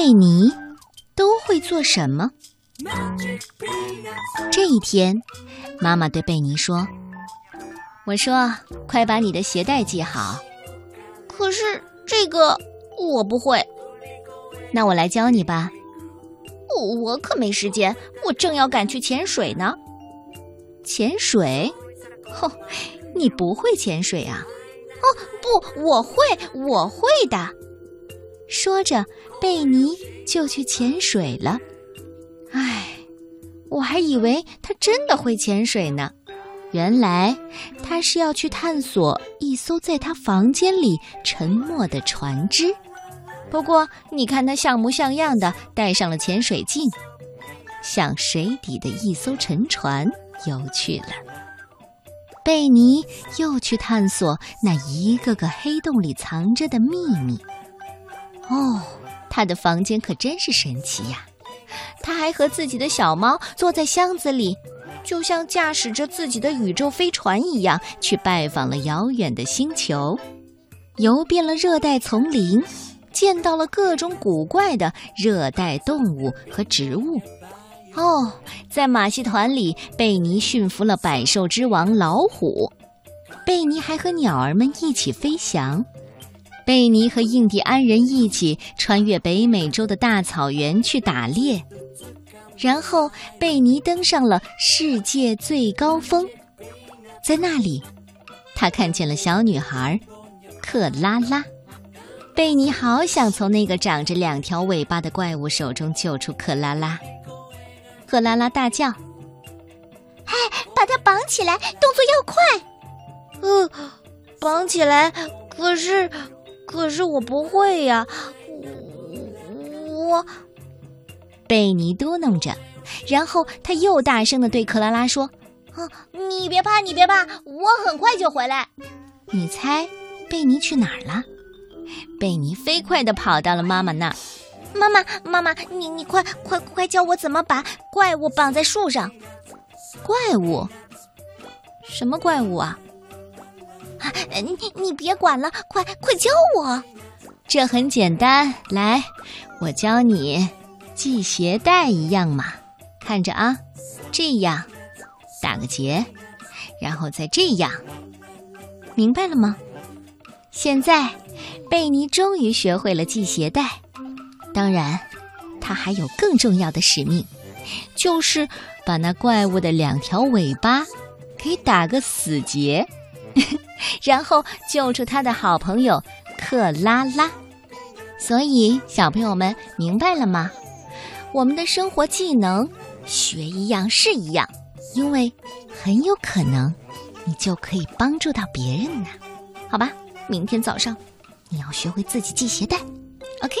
贝尼都会做什么？这一天，妈妈对贝尼说：“我说，快把你的鞋带系好。可是这个我不会，那我来教你吧。我可没时间，我正要赶去潜水呢。潜水？吼，你不会潜水啊？哦，不，我会，我会的。”说着，贝尼就去潜水了。唉，我还以为他真的会潜水呢。原来他是要去探索一艘在他房间里沉没的船只。不过，你看他像模像样的戴上了潜水镜，向水底的一艘沉船游去了。贝尼又去探索那一个个黑洞里藏着的秘密。哦，他的房间可真是神奇呀！他还和自己的小猫坐在箱子里，就像驾驶着自己的宇宙飞船一样，去拜访了遥远的星球，游遍了热带丛林，见到了各种古怪的热带动物和植物。哦，在马戏团里，贝尼驯服了百兽之王老虎。贝尼还和鸟儿们一起飞翔。贝尼和印第安人一起穿越北美洲的大草原去打猎，然后贝尼登上了世界最高峰，在那里，他看见了小女孩克拉拉。贝尼好想从那个长着两条尾巴的怪物手中救出克拉拉。克拉拉大叫：“哎，把它绑起来，动作要快！”“呃，绑起来，可是……”可是我不会呀，我……贝尼嘟囔着，然后他又大声的对克拉拉说：“啊，你别怕，你别怕，我很快就回来。”你猜贝尼去哪儿了？贝尼飞快的跑到了妈妈那儿。妈妈，妈妈，你你快快快教我怎么把怪物绑在树上。怪物？什么怪物啊？你你别管了，快快教我！这很简单，来，我教你系鞋带一样嘛。看着啊，这样打个结，然后再这样，明白了吗？现在贝尼终于学会了系鞋带。当然，他还有更重要的使命，就是把那怪物的两条尾巴给打个死结。然后救出他的好朋友克拉拉，所以小朋友们明白了吗？我们的生活技能学一样是一样，因为很有可能你就可以帮助到别人呢。好吧，明天早上你要学会自己系鞋带，OK？